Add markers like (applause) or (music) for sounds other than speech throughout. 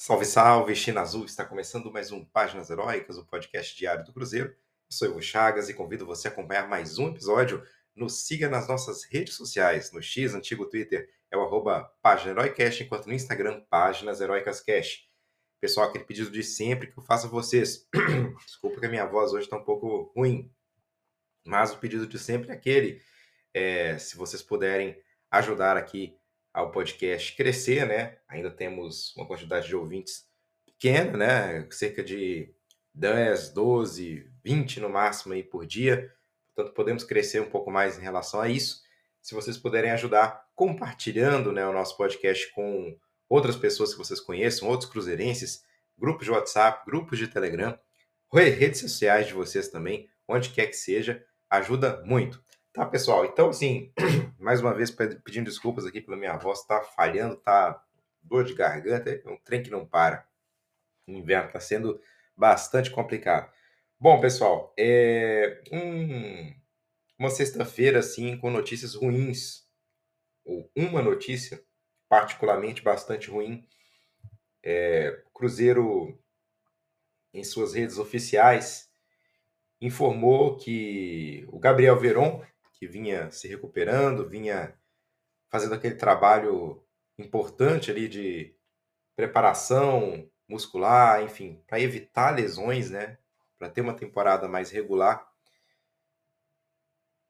Salve, salve, China Azul! Está começando mais um Páginas Heróicas, o podcast diário do Cruzeiro. Eu sou Ivo Chagas e convido você a acompanhar mais um episódio. Nos siga nas nossas redes sociais. No X, antigo Twitter, é o arroba Página Heroicast, enquanto no Instagram, Páginas Heroicas Cash. Pessoal, aquele pedido de sempre que eu faço a vocês. (clears throat) Desculpa que a minha voz hoje está um pouco ruim, mas o pedido de sempre é aquele. É, se vocês puderem ajudar aqui ao podcast crescer, né? Ainda temos uma quantidade de ouvintes pequena, né? Cerca de 10, 12, 20 no máximo aí por dia. Portanto, podemos crescer um pouco mais em relação a isso. Se vocês puderem ajudar compartilhando né, o nosso podcast com outras pessoas que vocês conheçam, outros cruzeirenses, grupos de WhatsApp, grupos de Telegram, redes sociais de vocês também, onde quer que seja, ajuda muito. Tá, pessoal? Então, assim, (clears throat) mais uma vez pedindo desculpas aqui pela minha voz, tá falhando, tá dor de garganta, é um trem que não para. O inverno tá sendo bastante complicado. Bom, pessoal, é um, uma sexta-feira, assim, com notícias ruins, ou uma notícia particularmente bastante ruim. É, Cruzeiro, em suas redes oficiais, informou que o Gabriel Veron, que vinha se recuperando, vinha fazendo aquele trabalho importante ali de preparação muscular, enfim, para evitar lesões, né? Para ter uma temporada mais regular.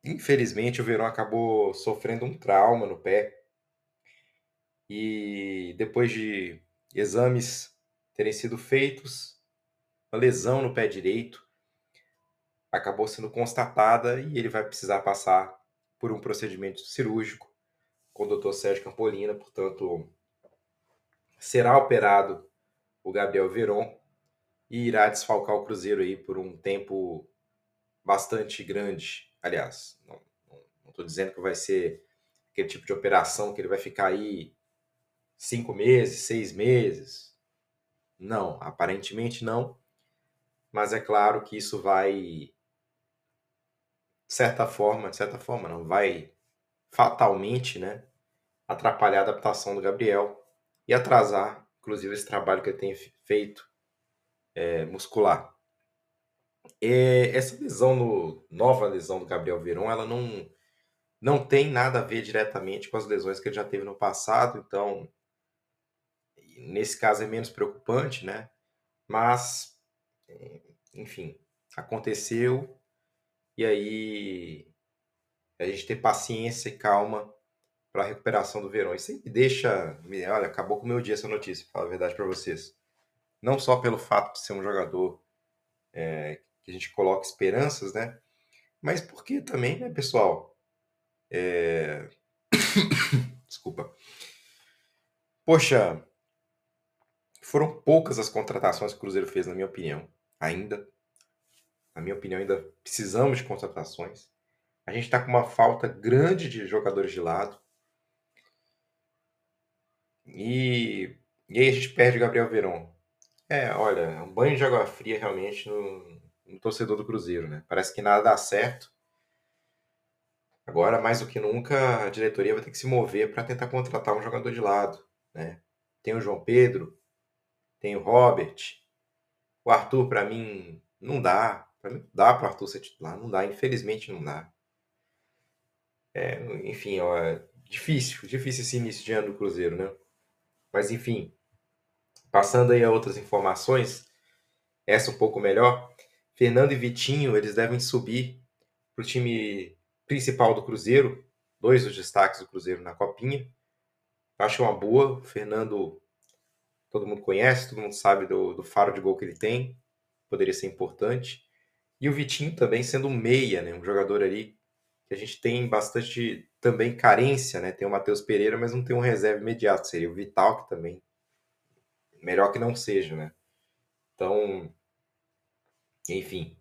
Infelizmente, o Verão acabou sofrendo um trauma no pé. E depois de exames terem sido feitos, uma lesão no pé direito, acabou sendo constatada e ele vai precisar passar por um procedimento cirúrgico com o Dr. Sérgio Campolina, portanto, será operado o Gabriel Veron e irá desfalcar o Cruzeiro aí por um tempo bastante grande. Aliás, não estou dizendo que vai ser aquele tipo de operação que ele vai ficar aí cinco meses, seis meses. Não, aparentemente não. Mas é claro que isso vai certa forma, de certa forma não, vai fatalmente, né, atrapalhar a adaptação do Gabriel e atrasar, inclusive, esse trabalho que ele tem feito é, muscular. E essa lesão, no, nova lesão do Gabriel Veron, ela não, não tem nada a ver diretamente com as lesões que ele já teve no passado, então, nesse caso é menos preocupante, né? Mas, enfim, aconteceu, e aí a gente ter paciência e calma para a recuperação do Verão. Isso aí me deixa. Olha, acabou com o meu dia essa notícia, para falar a verdade para vocês. Não só pelo fato de ser um jogador é, que a gente coloca esperanças, né? Mas porque também, né, pessoal? É... (coughs) Desculpa. Poxa, foram poucas as contratações que o Cruzeiro fez, na minha opinião, ainda na minha opinião, ainda precisamos de contratações. A gente está com uma falta grande de jogadores de lado. E, e aí a gente perde o Gabriel Veron. É, olha, é um banho de água fria realmente no, no torcedor do Cruzeiro, né? Parece que nada dá certo. Agora, mais do que nunca, a diretoria vai ter que se mover para tentar contratar um jogador de lado, né? Tem o João Pedro, tem o Robert. O Arthur, para mim, não dá. Dá para o Arthur ser titular, não dá, infelizmente não dá. É, enfim, ó, é difícil, difícil esse início de ano do Cruzeiro, né? Mas enfim, passando aí a outras informações, essa um pouco melhor. Fernando e Vitinho, eles devem subir para o time principal do Cruzeiro, dois dos destaques do Cruzeiro na Copinha. Acho uma boa. O Fernando, todo mundo conhece, todo mundo sabe do, do faro de gol que ele tem, poderia ser importante. E o Vitinho também sendo um meia, né? Um jogador ali que a gente tem bastante também carência, né? Tem o Matheus Pereira, mas não tem um reserva imediato. Seria o Vital, que também melhor que não seja, né? Então, enfim.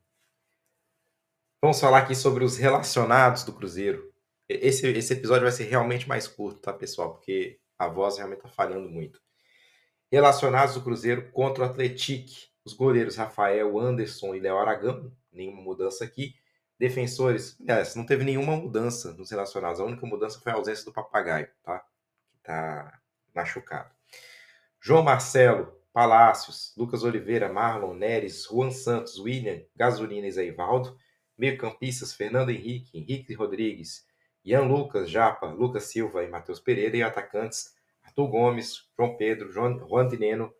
Vamos falar aqui sobre os relacionados do Cruzeiro. Esse, esse episódio vai ser realmente mais curto, tá, pessoal? Porque a voz realmente tá falhando muito. Relacionados do Cruzeiro contra o Atletique. Os goleiros Rafael, Anderson e Léo Aragão nenhuma mudança aqui. Defensores, aliás, não teve nenhuma mudança nos relacionados. A única mudança foi a ausência do papagaio, tá? Que tá machucado. João Marcelo Palácios, Lucas Oliveira, Marlon, Neres, Juan Santos, William, Gasolina e Zaivaldo. Meio-campistas, Fernando Henrique, Henrique Rodrigues, Ian Lucas, Japa, Lucas Silva e Matheus Pereira. E atacantes, Arthur Gomes, João Pedro, Juan Dineno,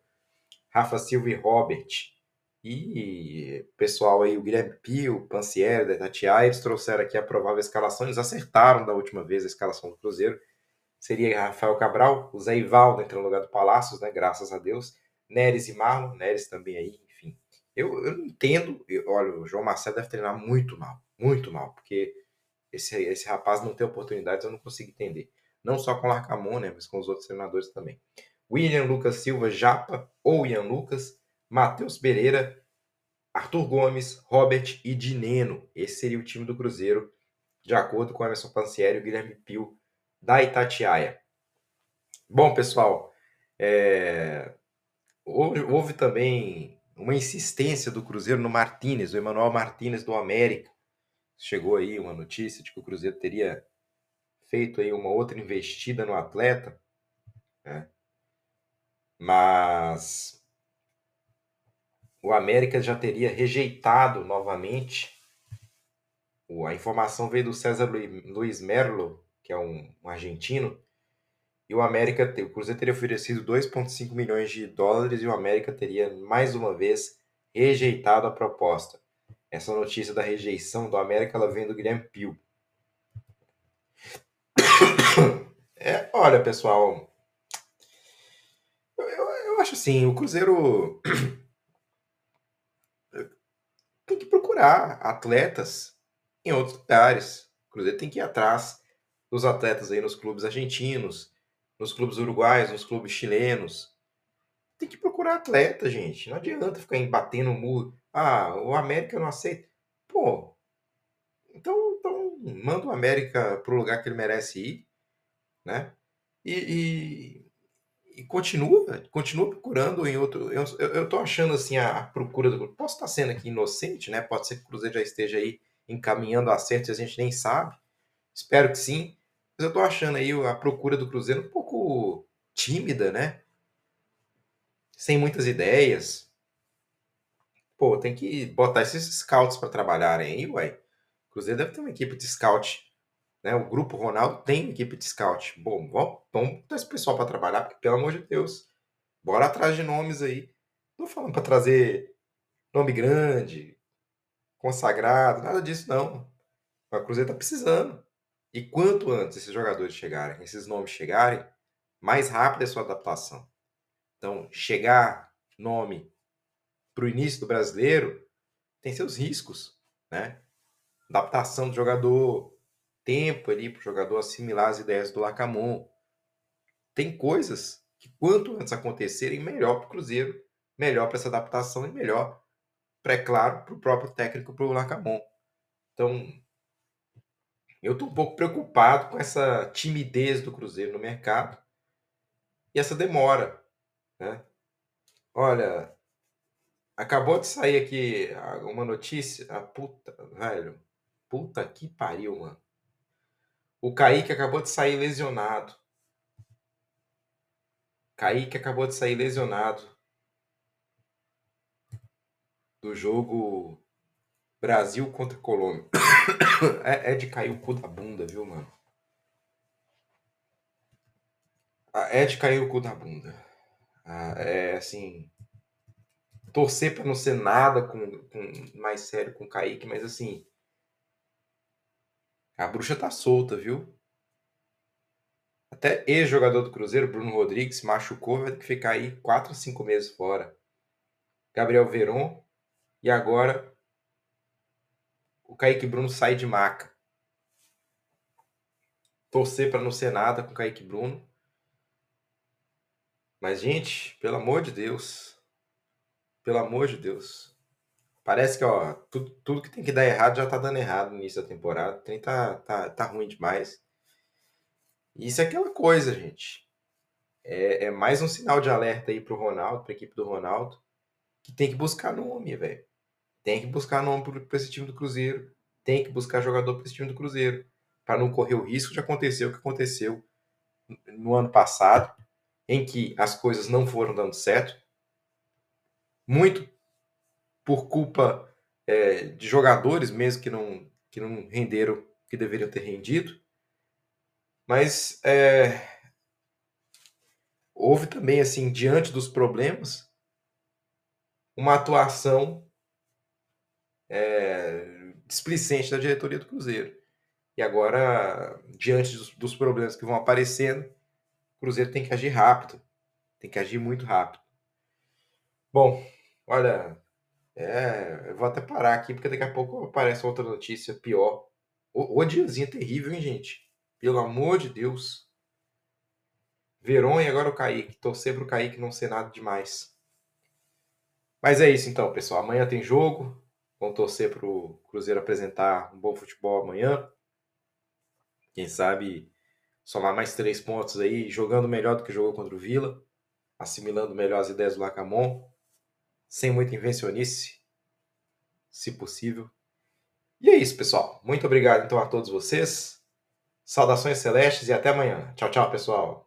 Rafa Silva e Robert. E pessoal aí, o Guilherme Pio, Pancieri, Tatiá, eles trouxeram aqui a provável escalação, eles acertaram da última vez a escalação do Cruzeiro. Seria Rafael Cabral, o Zé Ivaldo entrando no lugar do Palácios, né? Graças a Deus. Neres e Marlon, Neres também aí, enfim. Eu, eu não entendo, eu, olha, o João Marcelo deve treinar muito mal, muito mal, porque esse, esse rapaz não tem oportunidades, eu não consigo entender. Não só com o Larcamon, né, mas com os outros treinadores também. William Lucas Silva Japa ou Ian Lucas, Matheus Pereira, Arthur Gomes, Robert e Dineno. Esse seria o time do Cruzeiro, de acordo com Emerson Pancieri e Guilherme Pio, da Itatiaia. Bom, pessoal, é... houve, houve, também uma insistência do Cruzeiro no Martinez, o Emanuel Martinez do América. Chegou aí uma notícia de que o Cruzeiro teria feito aí uma outra investida no atleta, né? Mas o América já teria rejeitado novamente. A informação veio do César Luiz Merlo, que é um, argentino, e o América, o Cruzeiro teria oferecido 2,5 milhões de dólares e o América teria mais uma vez rejeitado a proposta. Essa notícia da rejeição do América ela vem do Guilherme Pio. (coughs) É, olha, pessoal, acho assim, o Cruzeiro (clears throat) tem que procurar atletas em outros lugares. O Cruzeiro tem que ir atrás dos atletas aí nos clubes argentinos, nos clubes uruguaios, nos clubes chilenos. Tem que procurar atleta, gente. Não adianta ficar batendo o muro. Ah, o América não aceita. Pô, então, então manda o América pro lugar que ele merece ir, né? E, e continua, continua procurando em outro. Eu, eu, tô achando assim a, procura do. Posso estar sendo aqui inocente, né? Pode ser que o Cruzeiro já esteja aí encaminhando acertos e a gente nem sabe. Espero que sim. Mas eu tô achando aí a procura do Cruzeiro um pouco tímida, né? Sem muitas ideias. Pô, tem que botar esses scouts para trabalharem aí, ué. O Cruzeiro deve ter uma equipe de scout né? O Grupo Ronaldo tem equipe de scout. Bom, vamos, vamos botar esse pessoal para trabalhar, porque, pelo amor de Deus, bora atrás de nomes aí. Não falando para trazer nome grande, consagrado, nada disso não. O Cruzeiro tá precisando. E quanto antes esses jogadores chegarem, esses nomes chegarem, mais rápida é a sua adaptação. Então, chegar nome para o início do brasileiro tem seus riscos, né? Adaptação do jogador, tempo ali para o jogador assimilar as ideias do Lacamon. Tem coisas que, quanto antes acontecerem, melhor para o Cruzeiro, melhor para essa adaptação e melhor, para, é claro, para o próprio técnico, para o Lacamon. Então, eu estou um pouco preocupado com essa timidez do Cruzeiro no mercado e essa demora. Né? Olha, acabou de sair aqui uma notícia. A puta, velho. Puta que pariu, mano. O Kaique acabou de sair lesionado. Kaique acabou de sair lesionado do jogo Brasil contra Colômbia. (coughs) É, é, de cair o cu da bunda, viu, mano? Ah, é de cair o cu da bunda. Ah, é assim. Torcer para não ser nada com, com mais sério com o Kaique, mas assim. A bruxa tá solta, viu? Até ex-jogador do Cruzeiro, Bruno Rodrigues, machucou, vai ter que ficar aí 4 ou 5 meses fora. Gabriel Veron. E agora o Kaique Bruno sai de maca. Torcer para não ser nada com o Kaique Bruno. Mas, gente, pelo amor de Deus. Pelo amor de Deus. Parece que, ó, tudo, tudo que tem que dar errado já tá dando errado no início da temporada. O trem tá, tá, tá ruim demais. Isso é aquela coisa, gente. É, é mais um sinal de alerta aí pro Ronaldo, pra equipe do Ronaldo, que tem que buscar nome, velho. Tem que buscar nome para esse time do Cruzeiro. Tem que buscar jogador para esse time do Cruzeiro. Para não correr o risco de acontecer o que aconteceu no ano passado, em que as coisas não foram dando certo. muito por culpa é, de jogadores mesmo que não, que não renderam que deveriam ter rendido. Mas é, houve também, assim, diante dos problemas, uma atuação é, displicente da diretoria do Cruzeiro. E agora, diante dos, dos problemas que vão aparecendo, o Cruzeiro tem que agir rápido. Tem que agir muito rápido. Bom, olha, é, eu vou até parar aqui, porque daqui a pouco aparece outra notícia pior. O, o diazinho é terrível, hein, gente? Pelo amor de Deus. Verón e agora o Kaique. Torcer pro Kaique não ser nada demais. Mas é isso então, pessoal. Amanhã tem jogo. Vamos torcer pro Cruzeiro apresentar um bom futebol amanhã. Quem sabe somar mais três pontos aí, jogando melhor do que jogou contra o Vila, assimilando melhor as ideias do Lacamon, sem muita invencionice, se possível. E é isso, pessoal. Muito obrigado então a todos vocês. Saudações celestes e até amanhã. Tchau, tchau, pessoal.